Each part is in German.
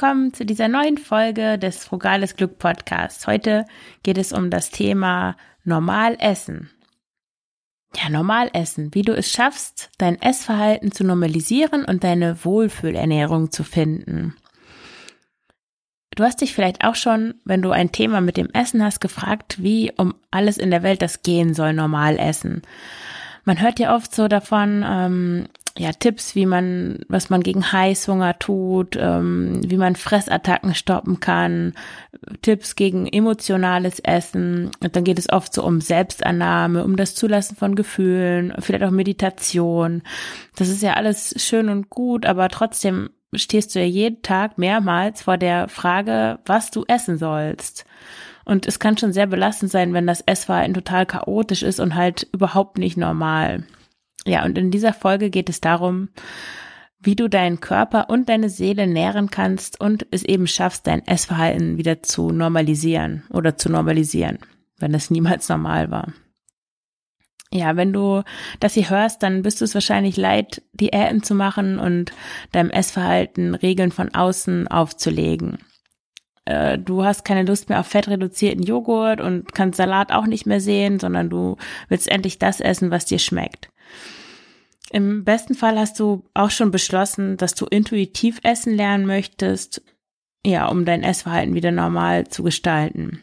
Willkommen zu dieser neuen Folge des Frugales Glück Podcasts. Heute geht es um das Thema Normal essen. Ja, normal essen, wie du es schaffst, dein Essverhalten zu normalisieren und deine Wohlfühlernährung zu finden. Du hast dich vielleicht auch schon, wenn du ein Thema mit dem Essen hast, gefragt, wie um alles in der Welt das gehen soll, normal essen. Man hört ja oft so davon, ähm, ja, Tipps, wie man, was man gegen Heißhunger tut, ähm, wie man Fressattacken stoppen kann, Tipps gegen emotionales Essen. Und dann geht es oft so um Selbstannahme, um das Zulassen von Gefühlen, vielleicht auch Meditation. Das ist ja alles schön und gut, aber trotzdem stehst du ja jeden Tag mehrmals vor der Frage, was du essen sollst. Und es kann schon sehr belastend sein, wenn das Essverhalten total chaotisch ist und halt überhaupt nicht normal. Ja, und in dieser Folge geht es darum, wie du deinen Körper und deine Seele nähren kannst und es eben schaffst, dein Essverhalten wieder zu normalisieren oder zu normalisieren, wenn es niemals normal war. Ja, wenn du das hier hörst, dann bist du es wahrscheinlich leid, Diäten zu machen und deinem Essverhalten Regeln von außen aufzulegen. Äh, du hast keine Lust mehr auf fettreduzierten Joghurt und kannst Salat auch nicht mehr sehen, sondern du willst endlich das essen, was dir schmeckt. Im besten Fall hast du auch schon beschlossen, dass du intuitiv essen lernen möchtest, ja, um dein Essverhalten wieder normal zu gestalten.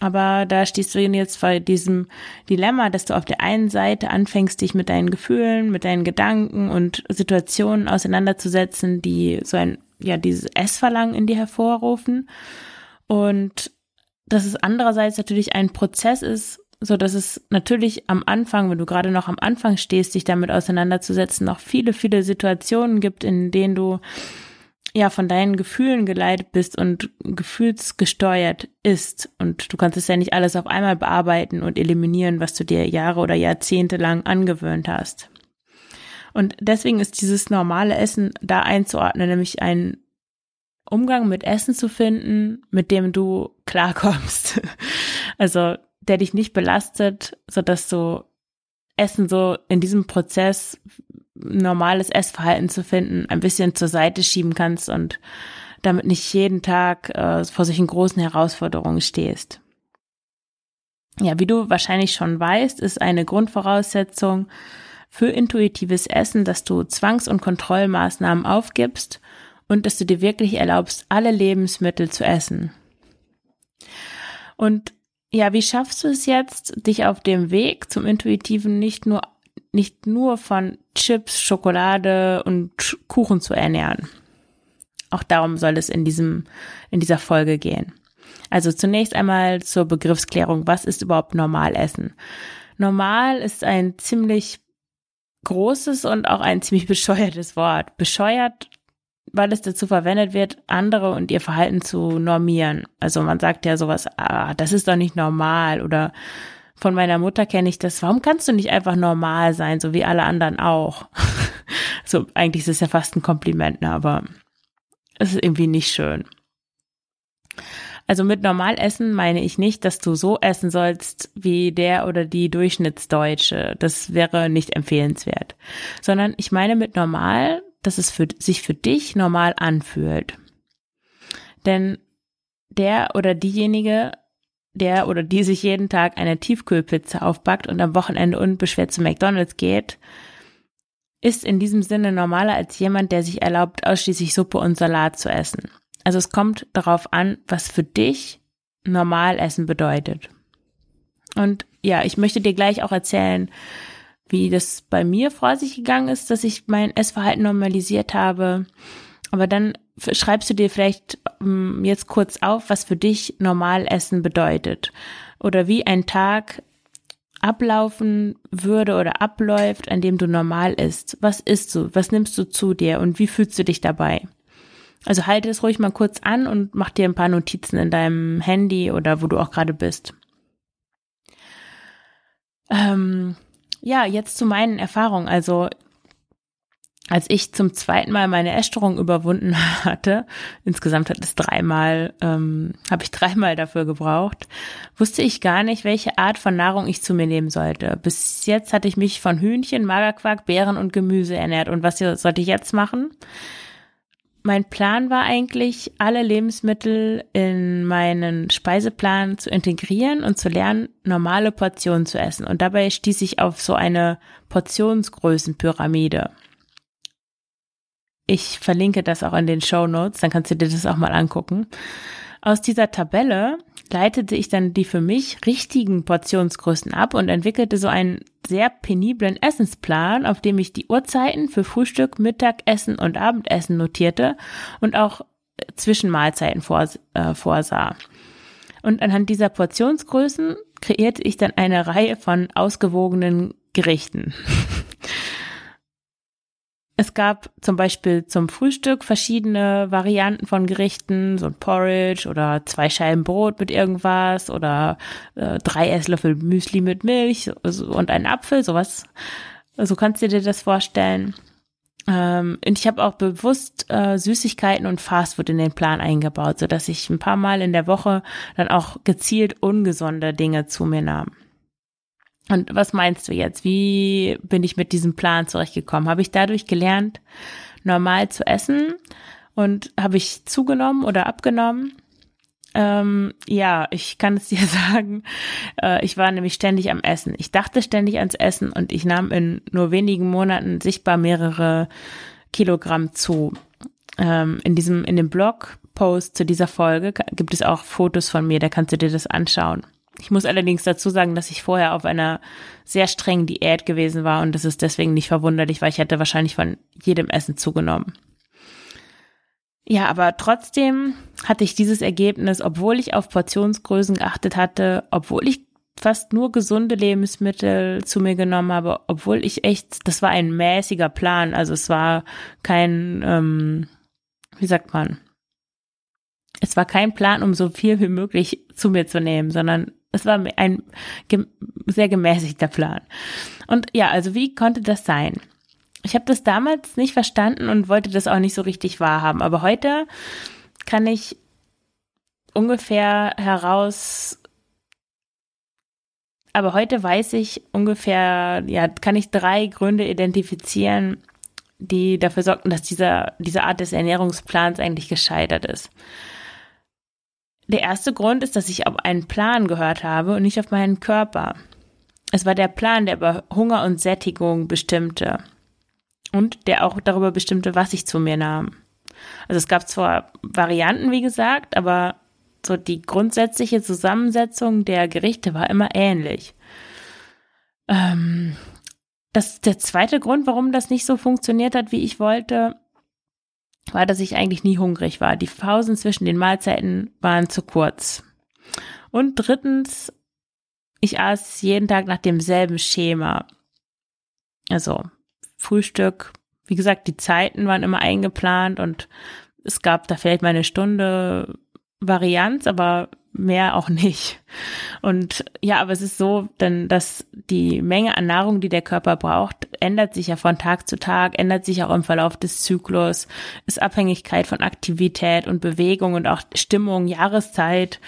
Aber da stehst du jetzt vor diesem Dilemma, dass du auf der einen Seite anfängst, dich mit deinen Gefühlen, mit deinen Gedanken und Situationen auseinanderzusetzen, die so ein, ja, dieses Essverlangen in dir hervorrufen. Und dass es andererseits natürlich ein Prozess ist, so dass es natürlich am Anfang, wenn du gerade noch am Anfang stehst, dich damit auseinanderzusetzen, noch viele, viele Situationen gibt, in denen du ja von deinen Gefühlen geleitet bist und gefühlsgesteuert ist. Und du kannst es ja nicht alles auf einmal bearbeiten und eliminieren, was du dir Jahre oder Jahrzehnte lang angewöhnt hast. Und deswegen ist dieses normale Essen da einzuordnen, nämlich ein Umgang mit Essen zu finden, mit dem du klarkommst. Also der dich nicht belastet, so du Essen so in diesem Prozess normales Essverhalten zu finden, ein bisschen zur Seite schieben kannst und damit nicht jeden Tag äh, vor solchen großen Herausforderungen stehst. Ja, wie du wahrscheinlich schon weißt, ist eine Grundvoraussetzung für intuitives Essen, dass du Zwangs- und Kontrollmaßnahmen aufgibst und dass du dir wirklich erlaubst, alle Lebensmittel zu essen. Und ja, wie schaffst du es jetzt, dich auf dem Weg zum Intuitiven nicht nur, nicht nur von Chips, Schokolade und Kuchen zu ernähren? Auch darum soll es in diesem, in dieser Folge gehen. Also zunächst einmal zur Begriffsklärung. Was ist überhaupt Normalessen? Normal ist ein ziemlich großes und auch ein ziemlich bescheuertes Wort. Bescheuert weil es dazu verwendet wird, andere und ihr Verhalten zu normieren. Also man sagt ja sowas, ah, das ist doch nicht normal oder von meiner Mutter kenne ich das, warum kannst du nicht einfach normal sein, so wie alle anderen auch? so, eigentlich ist es ja fast ein Kompliment, ne, aber es ist irgendwie nicht schön. Also mit normal essen meine ich nicht, dass du so essen sollst wie der oder die Durchschnittsdeutsche. Das wäre nicht empfehlenswert. Sondern ich meine mit normal, dass es für, sich für dich normal anfühlt. Denn der oder diejenige, der oder die sich jeden Tag eine Tiefkühlpizza aufbackt und am Wochenende unbeschwert zu McDonald's geht, ist in diesem Sinne normaler als jemand, der sich erlaubt, ausschließlich Suppe und Salat zu essen. Also es kommt darauf an, was für dich normal essen bedeutet. Und ja, ich möchte dir gleich auch erzählen, wie das bei mir vor sich gegangen ist, dass ich mein Essverhalten normalisiert habe. Aber dann schreibst du dir vielleicht ähm, jetzt kurz auf, was für dich normal Essen bedeutet. Oder wie ein Tag ablaufen würde oder abläuft, an dem du normal isst. Was isst du? Was nimmst du zu dir und wie fühlst du dich dabei? Also halte es ruhig mal kurz an und mach dir ein paar Notizen in deinem Handy oder wo du auch gerade bist. Ähm, ja, jetzt zu meinen Erfahrungen. Also als ich zum zweiten Mal meine Essstörung überwunden hatte, insgesamt hat es dreimal, ähm, habe ich dreimal dafür gebraucht, wusste ich gar nicht, welche Art von Nahrung ich zu mir nehmen sollte. Bis jetzt hatte ich mich von Hühnchen, Magerquark, Beeren und Gemüse ernährt. Und was sollte ich jetzt machen? Mein Plan war eigentlich, alle Lebensmittel in meinen Speiseplan zu integrieren und zu lernen, normale Portionen zu essen. Und dabei stieß ich auf so eine Portionsgrößenpyramide. Ich verlinke das auch in den Show Notes, dann kannst du dir das auch mal angucken. Aus dieser Tabelle leitete ich dann die für mich richtigen Portionsgrößen ab und entwickelte so einen sehr peniblen Essensplan, auf dem ich die Uhrzeiten für Frühstück, Mittagessen und Abendessen notierte und auch Zwischenmahlzeiten vors äh, vorsah. Und anhand dieser Portionsgrößen kreierte ich dann eine Reihe von ausgewogenen Gerichten. Es gab zum Beispiel zum Frühstück verschiedene Varianten von Gerichten, so ein Porridge oder zwei Scheiben Brot mit irgendwas oder äh, drei Esslöffel Müsli mit Milch und ein Apfel, sowas. So kannst du dir das vorstellen. Ähm, und ich habe auch bewusst äh, Süßigkeiten und Fastfood in den Plan eingebaut, so dass ich ein paar Mal in der Woche dann auch gezielt ungesunde Dinge zu mir nahm. Und was meinst du jetzt? Wie bin ich mit diesem Plan zurechtgekommen? Habe ich dadurch gelernt, normal zu essen? Und habe ich zugenommen oder abgenommen? Ähm, ja, ich kann es dir sagen. Äh, ich war nämlich ständig am Essen. Ich dachte ständig ans Essen und ich nahm in nur wenigen Monaten sichtbar mehrere Kilogramm zu. Ähm, in diesem, in dem Blogpost zu dieser Folge gibt es auch Fotos von mir, da kannst du dir das anschauen. Ich muss allerdings dazu sagen, dass ich vorher auf einer sehr strengen Diät gewesen war und das ist deswegen nicht verwunderlich, weil ich hätte wahrscheinlich von jedem Essen zugenommen. Ja, aber trotzdem hatte ich dieses Ergebnis, obwohl ich auf Portionsgrößen geachtet hatte, obwohl ich fast nur gesunde Lebensmittel zu mir genommen habe, obwohl ich echt, das war ein mäßiger Plan, also es war kein, ähm, wie sagt man, es war kein Plan, um so viel wie möglich zu mir zu nehmen, sondern es war ein sehr gemäßigter Plan. Und ja, also wie konnte das sein? Ich habe das damals nicht verstanden und wollte das auch nicht so richtig wahrhaben. Aber heute kann ich ungefähr heraus, aber heute weiß ich ungefähr, ja, kann ich drei Gründe identifizieren, die dafür sorgten, dass dieser, diese Art des Ernährungsplans eigentlich gescheitert ist. Der erste Grund ist, dass ich auf einen Plan gehört habe und nicht auf meinen Körper. Es war der Plan, der über Hunger und Sättigung bestimmte. Und der auch darüber bestimmte, was ich zu mir nahm. Also es gab zwar Varianten, wie gesagt, aber so die grundsätzliche Zusammensetzung der Gerichte war immer ähnlich. Ähm, das der zweite Grund, warum das nicht so funktioniert hat, wie ich wollte, war, dass ich eigentlich nie hungrig war. Die Pausen zwischen den Mahlzeiten waren zu kurz. Und drittens, ich aß jeden Tag nach demselben Schema. Also Frühstück, wie gesagt, die Zeiten waren immer eingeplant und es gab da vielleicht mal eine Stunde Varianz, aber mehr auch nicht. Und ja, aber es ist so, denn dass die Menge an Nahrung, die der Körper braucht, ändert sich ja von Tag zu Tag, ändert sich auch im Verlauf des Zyklus, ist Abhängigkeit von Aktivität und Bewegung und auch Stimmung, Jahreszeit,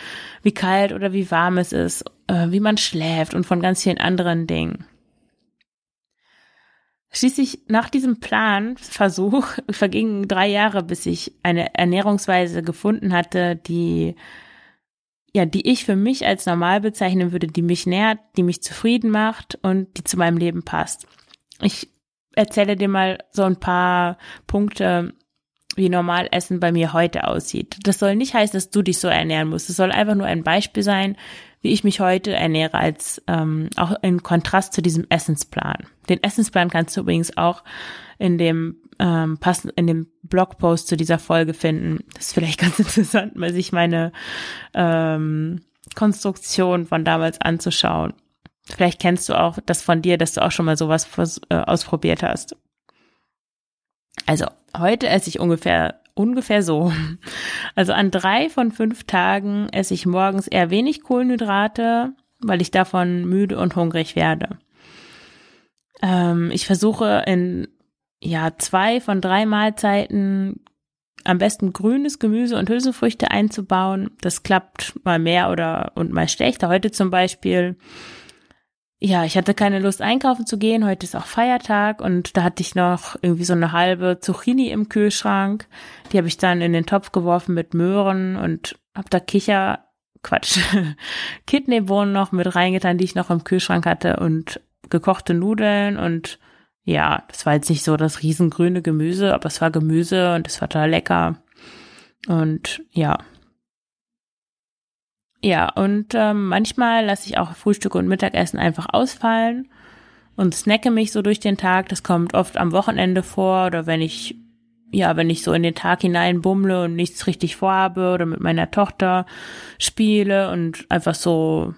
wie kalt oder wie warm es ist, äh, wie man schläft und von ganz vielen anderen Dingen. Schließlich nach diesem Planversuch vergingen drei Jahre, bis ich eine Ernährungsweise gefunden hatte, die ja, die ich für mich als normal bezeichnen würde, die mich nährt, die mich zufrieden macht und die zu meinem Leben passt. Ich erzähle dir mal so ein paar Punkte, wie normal Essen bei mir heute aussieht. Das soll nicht heißen, dass du dich so ernähren musst. Es soll einfach nur ein Beispiel sein, wie ich mich heute ernähre, als ähm, auch in Kontrast zu diesem Essensplan. Den Essensplan kannst du übrigens auch in dem ähm, passend in dem Blogpost zu dieser Folge finden. Das ist vielleicht ganz interessant, mal sich meine ähm, Konstruktion von damals anzuschauen. Vielleicht kennst du auch das von dir, dass du auch schon mal sowas äh, ausprobiert hast. Also heute esse ich ungefähr ungefähr so. Also an drei von fünf Tagen esse ich morgens eher wenig Kohlenhydrate, weil ich davon müde und hungrig werde. Ähm, ich versuche in ja zwei von drei Mahlzeiten am besten grünes Gemüse und Hülsenfrüchte einzubauen. Das klappt mal mehr oder und mal schlechter. Heute zum Beispiel, ja, ich hatte keine Lust einkaufen zu gehen. Heute ist auch Feiertag und da hatte ich noch irgendwie so eine halbe Zucchini im Kühlschrank. Die habe ich dann in den Topf geworfen mit Möhren und hab da Kicher, Quatsch, Kidneybohnen noch mit reingetan, die ich noch im Kühlschrank hatte und gekochte Nudeln und ja, das war jetzt nicht so das riesengrüne Gemüse, aber es war Gemüse und es war total lecker. Und ja. Ja, und ähm, manchmal lasse ich auch Frühstück und Mittagessen einfach ausfallen und snacke mich so durch den Tag. Das kommt oft am Wochenende vor oder wenn ich, ja, wenn ich so in den Tag hinein bummle und nichts richtig vorhabe oder mit meiner Tochter spiele und einfach so,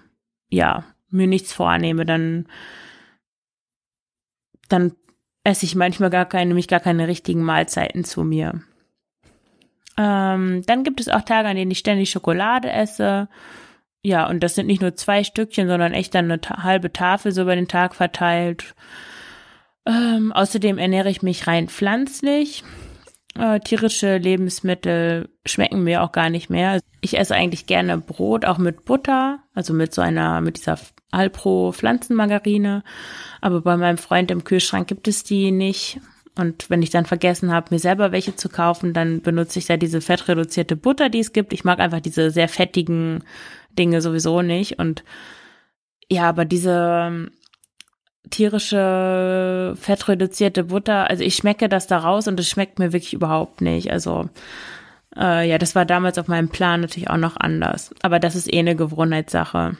ja, mir nichts vornehme, dann dann esse ich manchmal gar keine, nämlich gar keine richtigen Mahlzeiten zu mir. Ähm, dann gibt es auch Tage, an denen ich ständig Schokolade esse. Ja, und das sind nicht nur zwei Stückchen, sondern echt dann eine ta halbe Tafel so über den Tag verteilt. Ähm, außerdem ernähre ich mich rein pflanzlich. Äh, tierische Lebensmittel schmecken mir auch gar nicht mehr. Ich esse eigentlich gerne Brot, auch mit Butter, also mit so einer, mit dieser Alpro Pflanzenmargarine. Aber bei meinem Freund im Kühlschrank gibt es die nicht. Und wenn ich dann vergessen habe, mir selber welche zu kaufen, dann benutze ich da diese fettreduzierte Butter, die es gibt. Ich mag einfach diese sehr fettigen Dinge sowieso nicht. Und ja, aber diese tierische fettreduzierte Butter, also ich schmecke das da raus und es schmeckt mir wirklich überhaupt nicht. Also äh, ja, das war damals auf meinem Plan natürlich auch noch anders. Aber das ist eh eine Gewohnheitssache.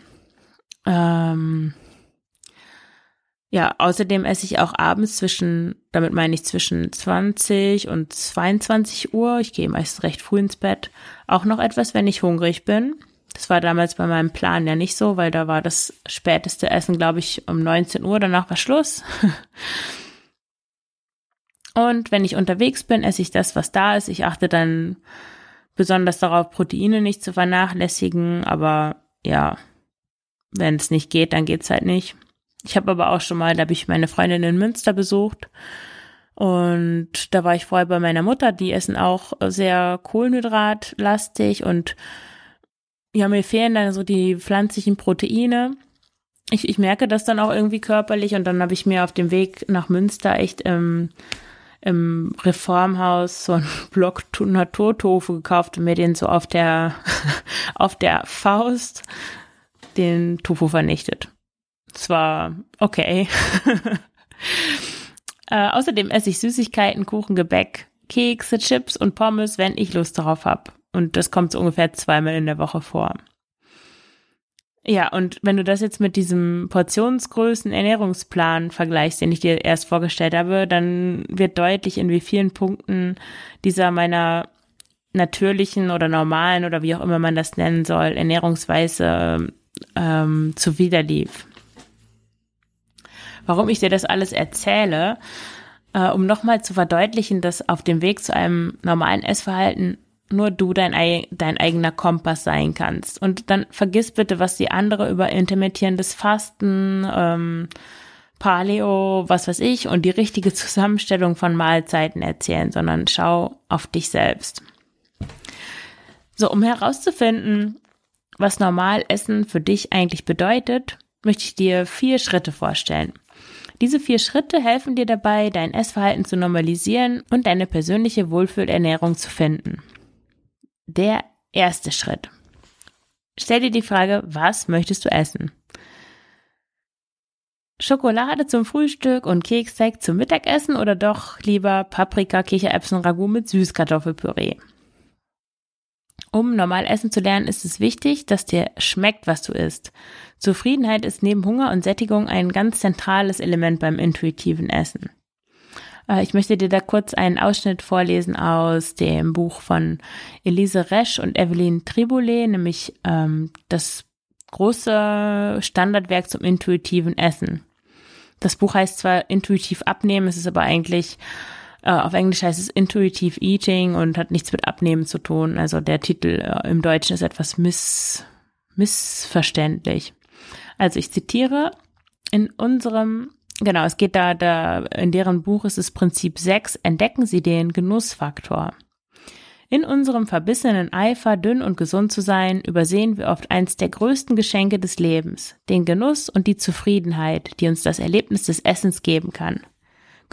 Ähm, ja, außerdem esse ich auch abends zwischen, damit meine ich zwischen 20 und 22 Uhr, ich gehe meist recht früh ins Bett, auch noch etwas, wenn ich hungrig bin. Das war damals bei meinem Plan ja nicht so, weil da war das späteste Essen, glaube ich, um 19 Uhr, danach war Schluss. Und wenn ich unterwegs bin, esse ich das, was da ist. Ich achte dann besonders darauf, Proteine nicht zu vernachlässigen, aber ja, wenn es nicht geht, dann geht's halt nicht. Ich habe aber auch schon mal, da habe ich meine Freundin in Münster besucht und da war ich vorher bei meiner Mutter, die essen auch sehr kohlenhydratlastig und ja, mir fehlen dann so die pflanzlichen Proteine. Ich, ich merke das dann auch irgendwie körperlich und dann habe ich mir auf dem Weg nach Münster echt im, im Reformhaus so einen Block Naturtofu gekauft und mir den so auf der, auf der Faust den Tofu vernichtet. Es war okay. äh, außerdem esse ich Süßigkeiten, Kuchen, Gebäck, Kekse, Chips und Pommes, wenn ich Lust darauf habe. Und das kommt so ungefähr zweimal in der Woche vor. Ja, und wenn du das jetzt mit diesem Portionsgrößen Ernährungsplan vergleichst, den ich dir erst vorgestellt habe, dann wird deutlich, in wie vielen Punkten dieser meiner natürlichen oder normalen oder wie auch immer man das nennen soll, Ernährungsweise ähm, zuwiderlief. Warum ich dir das alles erzähle, äh, um nochmal zu verdeutlichen, dass auf dem Weg zu einem normalen Essverhalten nur du dein, dein eigener Kompass sein kannst. Und dann vergiss bitte, was die andere über intermittierendes Fasten, ähm, Paleo, was weiß ich, und die richtige Zusammenstellung von Mahlzeiten erzählen, sondern schau auf dich selbst. So, um herauszufinden, was normal Essen für dich eigentlich bedeutet, möchte ich dir vier Schritte vorstellen. Diese vier Schritte helfen dir dabei, dein Essverhalten zu normalisieren und deine persönliche Wohlfühlernährung zu finden. Der erste Schritt. Stell dir die Frage, was möchtest du essen? Schokolade zum Frühstück und Keksteig zum Mittagessen oder doch lieber Paprika, Kichererbsen, Ragout mit Süßkartoffelpüree? Um normal essen zu lernen, ist es wichtig, dass dir schmeckt, was du isst. Zufriedenheit ist neben Hunger und Sättigung ein ganz zentrales Element beim intuitiven Essen. Äh, ich möchte dir da kurz einen Ausschnitt vorlesen aus dem Buch von Elise Resch und Evelyn Triboulet, nämlich ähm, das große Standardwerk zum intuitiven Essen. Das Buch heißt zwar intuitiv abnehmen, es ist aber eigentlich äh, auf Englisch heißt es Intuitive Eating und hat nichts mit Abnehmen zu tun. Also der Titel äh, im Deutschen ist etwas miss, missverständlich. Also ich zitiere, in unserem, genau, es geht da, da, in deren Buch ist es Prinzip 6, entdecken Sie den Genussfaktor. In unserem verbissenen Eifer, dünn und gesund zu sein, übersehen wir oft eins der größten Geschenke des Lebens, den Genuss und die Zufriedenheit, die uns das Erlebnis des Essens geben kann.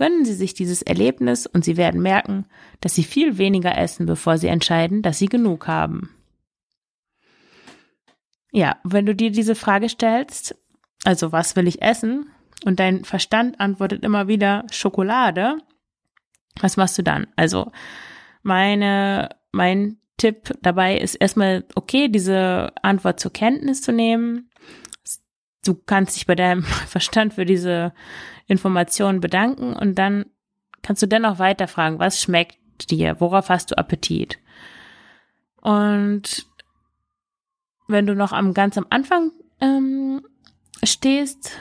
Gönnen Sie sich dieses Erlebnis und Sie werden merken, dass Sie viel weniger essen, bevor Sie entscheiden, dass Sie genug haben. Ja, wenn du dir diese Frage stellst, also was will ich essen? Und dein Verstand antwortet immer wieder Schokolade. Was machst du dann? Also meine, mein Tipp dabei ist erstmal, okay, diese Antwort zur Kenntnis zu nehmen. Du kannst dich bei deinem Verstand für diese Informationen bedanken und dann kannst du dennoch weiterfragen, was schmeckt dir? Worauf hast du Appetit? Und wenn du noch am ganz am Anfang ähm, stehst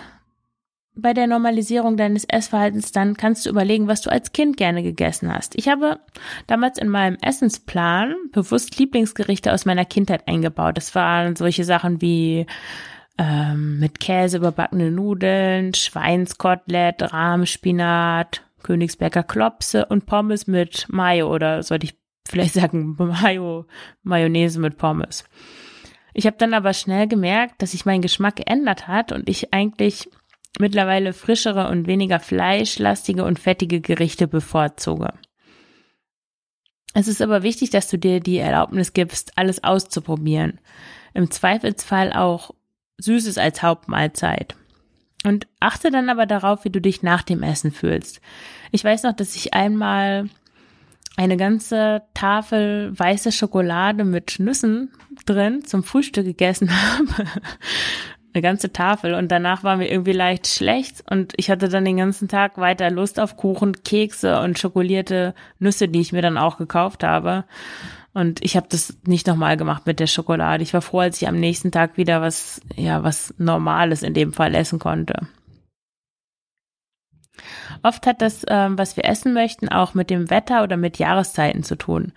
bei der Normalisierung deines Essverhaltens, dann kannst du überlegen, was du als Kind gerne gegessen hast. Ich habe damals in meinem Essensplan bewusst Lieblingsgerichte aus meiner Kindheit eingebaut. Das waren solche Sachen wie ähm, mit Käse überbackene Nudeln, Schweinskotelett, Rahmspinat, Königsberger Klopse und Pommes mit Mayo oder sollte ich vielleicht sagen Mayo, Mayonnaise mit Pommes. Ich habe dann aber schnell gemerkt, dass sich mein Geschmack geändert hat und ich eigentlich mittlerweile frischere und weniger fleischlastige und fettige Gerichte bevorzuge. Es ist aber wichtig, dass du dir die Erlaubnis gibst, alles auszuprobieren. Im Zweifelsfall auch Süßes als Hauptmahlzeit. Und achte dann aber darauf, wie du dich nach dem Essen fühlst. Ich weiß noch, dass ich einmal eine ganze Tafel weiße Schokolade mit Nüssen drin zum Frühstück gegessen habe. eine ganze Tafel und danach war mir irgendwie leicht schlecht und ich hatte dann den ganzen Tag weiter Lust auf Kuchen, Kekse und schokolierte Nüsse, die ich mir dann auch gekauft habe. Und ich habe das nicht nochmal gemacht mit der Schokolade. Ich war froh, als ich am nächsten Tag wieder was, ja, was Normales in dem Fall essen konnte. Oft hat das, ähm, was wir essen möchten, auch mit dem Wetter oder mit Jahreszeiten zu tun.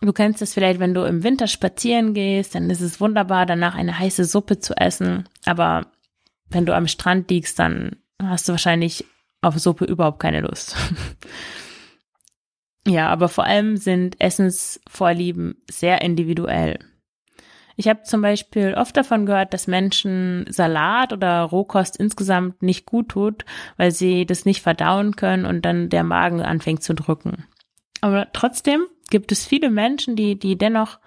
Du kennst es vielleicht, wenn du im Winter spazieren gehst, dann ist es wunderbar, danach eine heiße Suppe zu essen. Aber wenn du am Strand liegst, dann hast du wahrscheinlich auf Suppe überhaupt keine Lust. ja, aber vor allem sind Essensvorlieben sehr individuell. Ich habe zum Beispiel oft davon gehört, dass Menschen Salat oder Rohkost insgesamt nicht gut tut, weil sie das nicht verdauen können und dann der Magen anfängt zu drücken. Aber trotzdem gibt es viele Menschen, die, die dennoch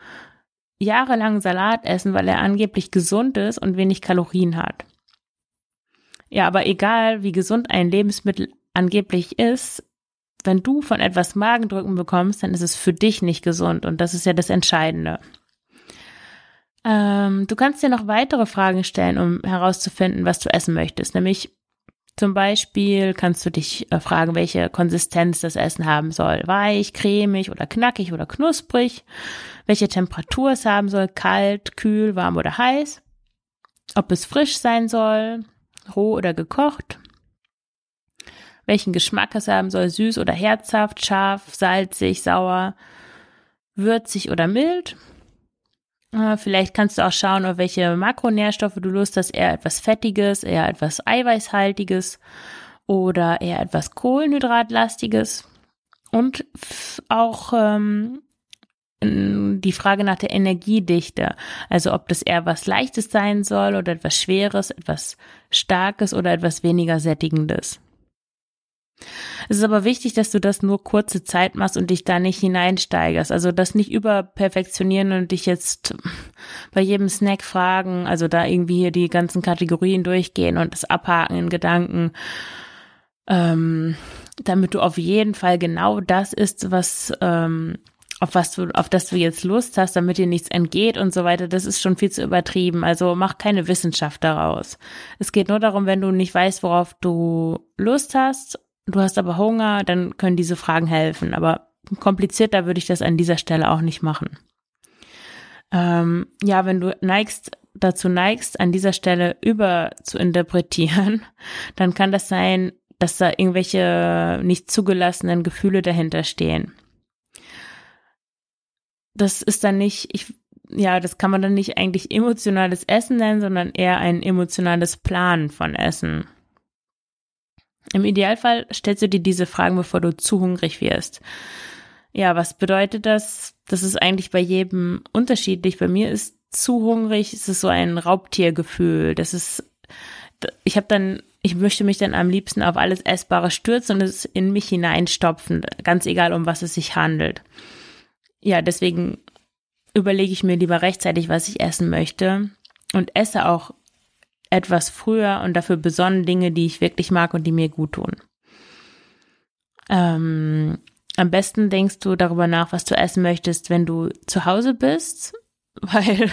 jahrelang Salat essen, weil er angeblich gesund ist und wenig Kalorien hat. Ja, aber egal, wie gesund ein Lebensmittel angeblich ist, wenn du von etwas Magendrücken bekommst, dann ist es für dich nicht gesund und das ist ja das Entscheidende. Ähm, du kannst dir noch weitere Fragen stellen, um herauszufinden, was du essen möchtest. Nämlich zum Beispiel kannst du dich äh, fragen, welche Konsistenz das Essen haben soll. Weich, cremig oder knackig oder knusprig. Welche Temperatur es haben soll. Kalt, kühl, warm oder heiß. Ob es frisch sein soll. Roh oder gekocht. Welchen Geschmack es haben soll. Süß oder herzhaft, scharf, salzig, sauer, würzig oder mild. Äh, vielleicht kannst du auch schauen, auf welche Makronährstoffe du Lust hast. Eher etwas Fettiges, eher etwas Eiweißhaltiges oder eher etwas Kohlenhydratlastiges. Und auch ähm, die Frage nach der Energiedichte. Also ob das eher was Leichtes sein soll oder etwas Schweres, etwas Starkes oder etwas weniger Sättigendes. Es ist aber wichtig, dass du das nur kurze Zeit machst und dich da nicht hineinsteigerst. Also das nicht überperfektionieren und dich jetzt bei jedem Snack fragen, also da irgendwie hier die ganzen Kategorien durchgehen und das abhaken in Gedanken, ähm, damit du auf jeden Fall genau das ist, was ähm, auf was du, auf das du jetzt Lust hast, damit dir nichts entgeht und so weiter, das ist schon viel zu übertrieben. Also mach keine Wissenschaft daraus. Es geht nur darum, wenn du nicht weißt, worauf du Lust hast du hast aber Hunger, dann können diese Fragen helfen. Aber komplizierter würde ich das an dieser Stelle auch nicht machen. Ähm, ja, wenn du neigst, dazu neigst, an dieser Stelle über zu interpretieren, dann kann das sein, dass da irgendwelche nicht zugelassenen Gefühle dahinter stehen. Das ist dann nicht, ich, ja, das kann man dann nicht eigentlich emotionales Essen nennen, sondern eher ein emotionales Planen von Essen. Im Idealfall stellst du dir diese Fragen, bevor du zu hungrig wirst. Ja, was bedeutet das? Das ist eigentlich bei jedem unterschiedlich. Bei mir ist zu hungrig, es so ein Raubtiergefühl. Das ist, ich habe dann, ich möchte mich dann am liebsten auf alles Essbare stürzen und es in mich hineinstopfen, ganz egal, um was es sich handelt. Ja, deswegen überlege ich mir lieber rechtzeitig, was ich essen möchte und esse auch etwas früher und dafür besonnen Dinge, die ich wirklich mag und die mir gut tun. Ähm, am besten denkst du darüber nach, was du essen möchtest, wenn du zu Hause bist, weil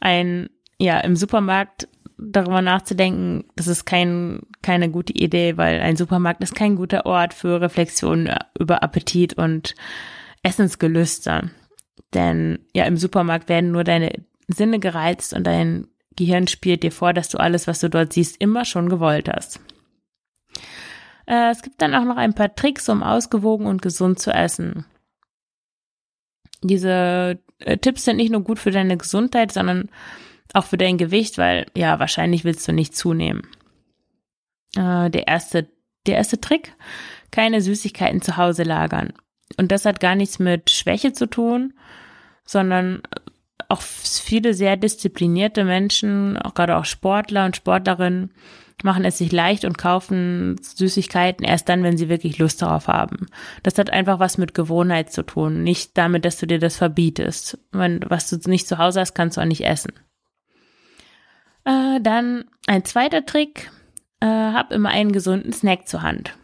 ein, ja, im Supermarkt darüber nachzudenken, das ist kein, keine gute Idee, weil ein Supermarkt ist kein guter Ort für Reflexion über Appetit und Essensgelüste. Denn ja, im Supermarkt werden nur deine Sinne gereizt und dein Gehirn spielt dir vor, dass du alles, was du dort siehst, immer schon gewollt hast. Äh, es gibt dann auch noch ein paar Tricks, um ausgewogen und gesund zu essen. Diese äh, Tipps sind nicht nur gut für deine Gesundheit, sondern auch für dein Gewicht, weil ja, wahrscheinlich willst du nicht zunehmen. Äh, der erste, der erste Trick, keine Süßigkeiten zu Hause lagern. Und das hat gar nichts mit Schwäche zu tun, sondern auch viele sehr disziplinierte Menschen, auch gerade auch Sportler und Sportlerinnen, machen es sich leicht und kaufen Süßigkeiten erst dann, wenn sie wirklich Lust darauf haben. Das hat einfach was mit Gewohnheit zu tun, nicht damit, dass du dir das verbietest. Wenn, was du nicht zu Hause hast, kannst du auch nicht essen. Äh, dann ein zweiter Trick, äh, hab immer einen gesunden Snack zur Hand.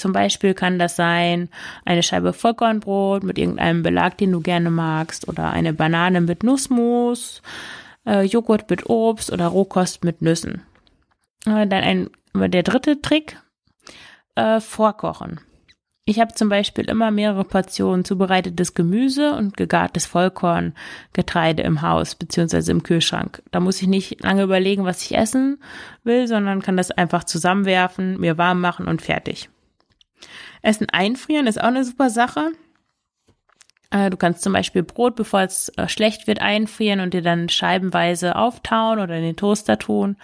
Zum Beispiel kann das sein eine Scheibe Vollkornbrot mit irgendeinem Belag, den du gerne magst, oder eine Banane mit Nussmus, äh, Joghurt mit Obst oder Rohkost mit Nüssen. Äh, dann ein, der dritte Trick, äh, vorkochen. Ich habe zum Beispiel immer mehrere Portionen zubereitetes Gemüse und gegartes Vollkorngetreide im Haus beziehungsweise im Kühlschrank. Da muss ich nicht lange überlegen, was ich essen will, sondern kann das einfach zusammenwerfen, mir warm machen und fertig. Essen einfrieren ist auch eine super Sache. Äh, du kannst zum Beispiel Brot, bevor es äh, schlecht wird, einfrieren und dir dann scheibenweise auftauen oder in den Toaster tun.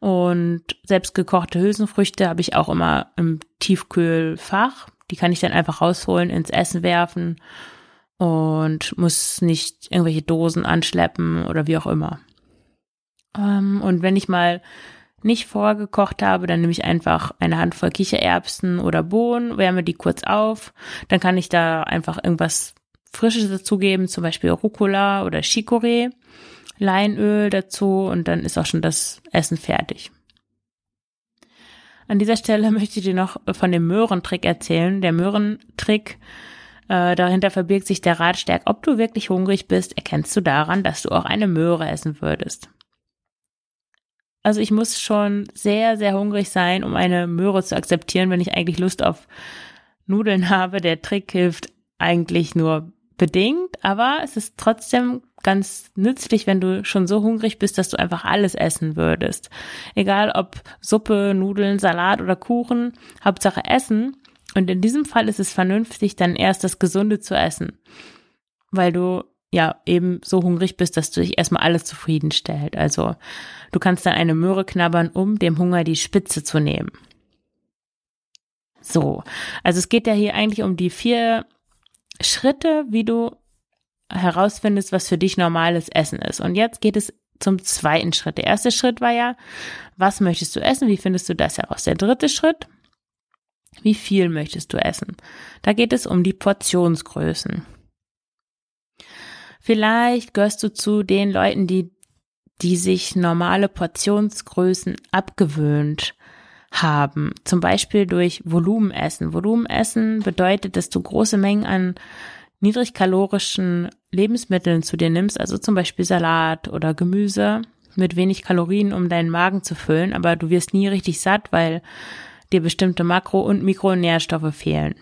Und selbstgekochte Hülsenfrüchte habe ich auch immer im Tiefkühlfach. Die kann ich dann einfach rausholen, ins Essen werfen und muss nicht irgendwelche Dosen anschleppen oder wie auch immer. Ähm, und wenn ich mal nicht vorgekocht habe, dann nehme ich einfach eine Handvoll Kichererbsen oder Bohnen, wärme die kurz auf. Dann kann ich da einfach irgendwas Frisches dazugeben, zum Beispiel Rucola oder Chicorée, Leinöl dazu und dann ist auch schon das Essen fertig. An dieser Stelle möchte ich dir noch von dem Möhrentrick erzählen. Der Möhrentrick, äh, dahinter verbirgt sich der Ratschlag, ob du wirklich hungrig bist, erkennst du daran, dass du auch eine Möhre essen würdest. Also ich muss schon sehr, sehr hungrig sein, um eine Möhre zu akzeptieren, wenn ich eigentlich Lust auf Nudeln habe. Der Trick hilft eigentlich nur bedingt, aber es ist trotzdem ganz nützlich, wenn du schon so hungrig bist, dass du einfach alles essen würdest. Egal ob Suppe, Nudeln, Salat oder Kuchen, Hauptsache Essen. Und in diesem Fall ist es vernünftig, dann erst das Gesunde zu essen, weil du ja eben so hungrig bist, dass du dich erstmal alles zufriedenstellt. Also du kannst dann eine Möhre knabbern, um dem Hunger die Spitze zu nehmen. So, also es geht ja hier eigentlich um die vier Schritte, wie du herausfindest, was für dich normales Essen ist. Und jetzt geht es zum zweiten Schritt. Der erste Schritt war ja, was möchtest du essen? Wie findest du das heraus? Der dritte Schritt, wie viel möchtest du essen? Da geht es um die Portionsgrößen. Vielleicht gehörst du zu den Leuten, die, die sich normale Portionsgrößen abgewöhnt haben. Zum Beispiel durch Volumenessen. Volumenessen bedeutet, dass du große Mengen an niedrigkalorischen Lebensmitteln zu dir nimmst, also zum Beispiel Salat oder Gemüse mit wenig Kalorien, um deinen Magen zu füllen, aber du wirst nie richtig satt, weil dir bestimmte Makro- und Mikronährstoffe fehlen.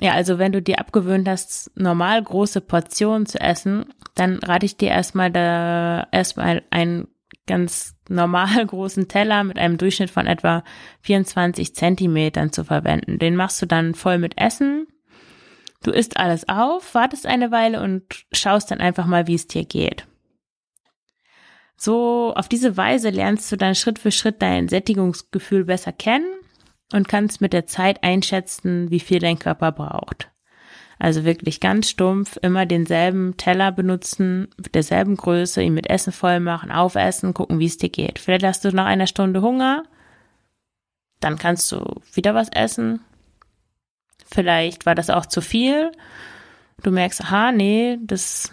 Ja, also wenn du dir abgewöhnt hast, normal große Portionen zu essen, dann rate ich dir erstmal da erstmal einen ganz normal großen Teller mit einem Durchschnitt von etwa 24 Zentimetern zu verwenden. Den machst du dann voll mit Essen. Du isst alles auf, wartest eine Weile und schaust dann einfach mal, wie es dir geht. So, auf diese Weise lernst du dann Schritt für Schritt dein Sättigungsgefühl besser kennen und kannst mit der Zeit einschätzen, wie viel dein Körper braucht. Also wirklich ganz stumpf, immer denselben Teller benutzen, derselben Größe, ihn mit Essen voll machen, aufessen, gucken, wie es dir geht. Vielleicht hast du nach einer Stunde Hunger, dann kannst du wieder was essen. Vielleicht war das auch zu viel. Du merkst, aha, nee, das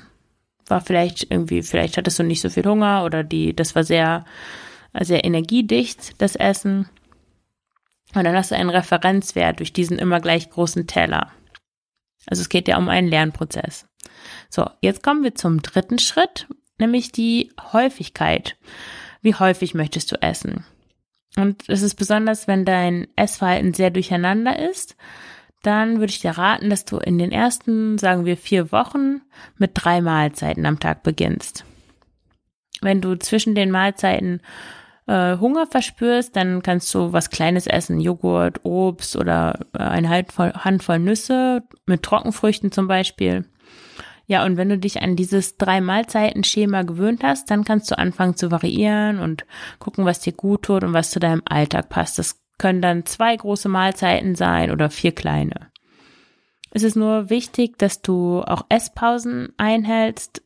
war vielleicht irgendwie, vielleicht hattest du nicht so viel Hunger oder die, das war sehr, sehr energiedicht, das Essen. Und dann hast du einen Referenzwert durch diesen immer gleich großen Teller. Also es geht ja um einen Lernprozess. So, jetzt kommen wir zum dritten Schritt, nämlich die Häufigkeit. Wie häufig möchtest du essen? Und es ist besonders, wenn dein Essverhalten sehr durcheinander ist, dann würde ich dir raten, dass du in den ersten, sagen wir, vier Wochen mit drei Mahlzeiten am Tag beginnst. Wenn du zwischen den Mahlzeiten äh, Hunger verspürst, dann kannst du was Kleines essen, Joghurt, Obst oder äh, eine Handvoll, Handvoll Nüsse mit Trockenfrüchten zum Beispiel. Ja, und wenn du dich an dieses drei Mahlzeiten-Schema gewöhnt hast, dann kannst du anfangen zu variieren und gucken, was dir gut tut und was zu deinem Alltag passt. Das können dann zwei große Mahlzeiten sein oder vier kleine. Es ist nur wichtig, dass du auch Esspausen einhältst,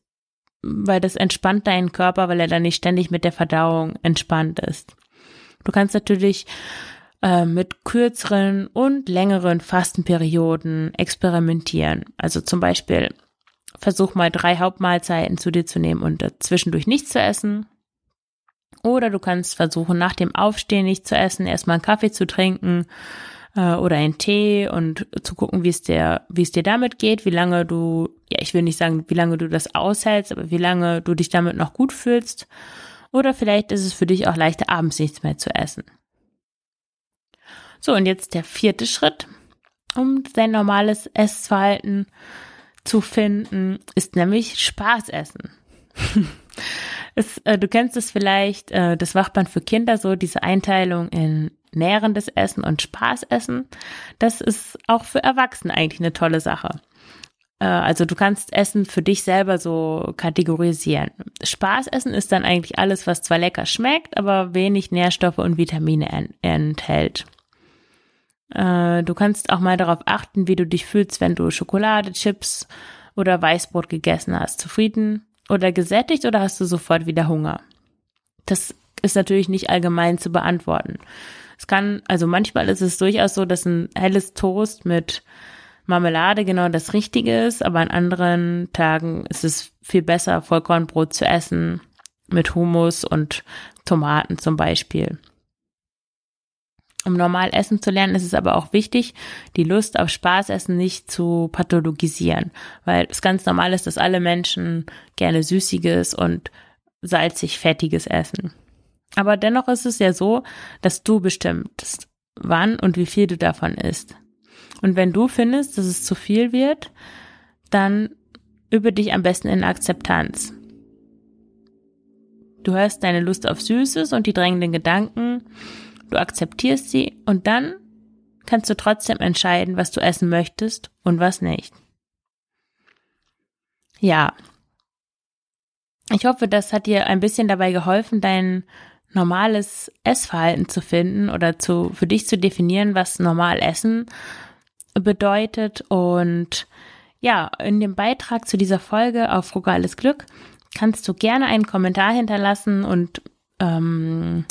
weil das entspannt deinen Körper, weil er dann nicht ständig mit der Verdauung entspannt ist. Du kannst natürlich äh, mit kürzeren und längeren Fastenperioden experimentieren. Also zum Beispiel versuch mal drei Hauptmahlzeiten zu dir zu nehmen und zwischendurch nichts zu essen. Oder du kannst versuchen, nach dem Aufstehen nicht zu essen, erstmal einen Kaffee zu trinken äh, oder einen Tee und zu gucken, wie es dir, wie es dir damit geht, wie lange du, ja, ich will nicht sagen, wie lange du das aushältst, aber wie lange du dich damit noch gut fühlst. Oder vielleicht ist es für dich auch leichter, abends nichts mehr zu essen. So, und jetzt der vierte Schritt, um dein normales Essverhalten zu finden, ist nämlich Spaß essen. es, äh, du kennst es vielleicht, äh, das Wachband für Kinder, so diese Einteilung in nährendes Essen und Spaßessen. Das ist auch für Erwachsene eigentlich eine tolle Sache. Äh, also du kannst Essen für dich selber so kategorisieren. Spaßessen ist dann eigentlich alles, was zwar lecker schmeckt, aber wenig Nährstoffe und Vitamine enthält. Äh, du kannst auch mal darauf achten, wie du dich fühlst, wenn du Schokolade, Chips oder Weißbrot gegessen hast. Zufrieden oder gesättigt oder hast du sofort wieder Hunger? Das ist natürlich nicht allgemein zu beantworten. Es kann, also manchmal ist es durchaus so, dass ein helles Toast mit Marmelade genau das Richtige ist, aber an anderen Tagen ist es viel besser, Vollkornbrot zu essen mit Hummus und Tomaten zum Beispiel. Um normal essen zu lernen, ist es aber auch wichtig, die Lust auf Spaßessen nicht zu pathologisieren, weil es ganz normal ist, dass alle Menschen gerne Süßiges und salzig Fettiges essen. Aber dennoch ist es ja so, dass du bestimmst, wann und wie viel du davon isst. Und wenn du findest, dass es zu viel wird, dann übe dich am besten in Akzeptanz. Du hörst deine Lust auf Süßes und die drängenden Gedanken, du akzeptierst sie und dann kannst du trotzdem entscheiden, was du essen möchtest und was nicht. Ja. Ich hoffe, das hat dir ein bisschen dabei geholfen, deinen normales Essverhalten zu finden oder zu, für dich zu definieren, was normal Essen bedeutet. Und ja, in dem Beitrag zu dieser Folge auf Frugales Glück kannst du gerne einen Kommentar hinterlassen und ähm,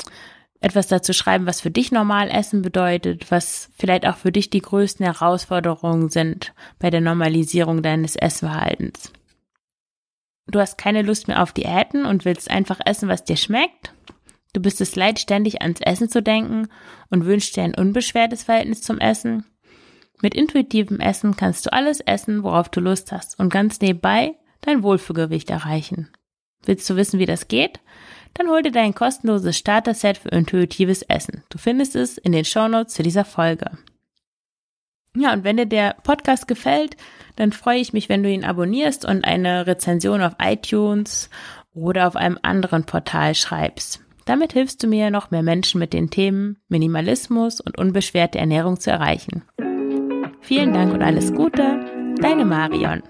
etwas dazu schreiben, was für dich normal Essen bedeutet, was vielleicht auch für dich die größten Herausforderungen sind bei der Normalisierung deines Essverhaltens. Du hast keine Lust mehr auf Diäten und willst einfach essen, was dir schmeckt Du bist es leid, ständig ans Essen zu denken und wünschst dir ein unbeschwertes Verhältnis zum Essen. Mit intuitivem Essen kannst du alles essen, worauf du Lust hast und ganz nebenbei dein Wohlfühlgewicht erreichen. Willst du wissen, wie das geht? Dann hol dir dein kostenloses Starter-Set für intuitives Essen. Du findest es in den Shownotes zu dieser Folge. Ja, und wenn dir der Podcast gefällt, dann freue ich mich, wenn du ihn abonnierst und eine Rezension auf iTunes oder auf einem anderen Portal schreibst. Damit hilfst du mir, noch mehr Menschen mit den Themen Minimalismus und unbeschwerte Ernährung zu erreichen. Vielen Dank und alles Gute, deine Marion.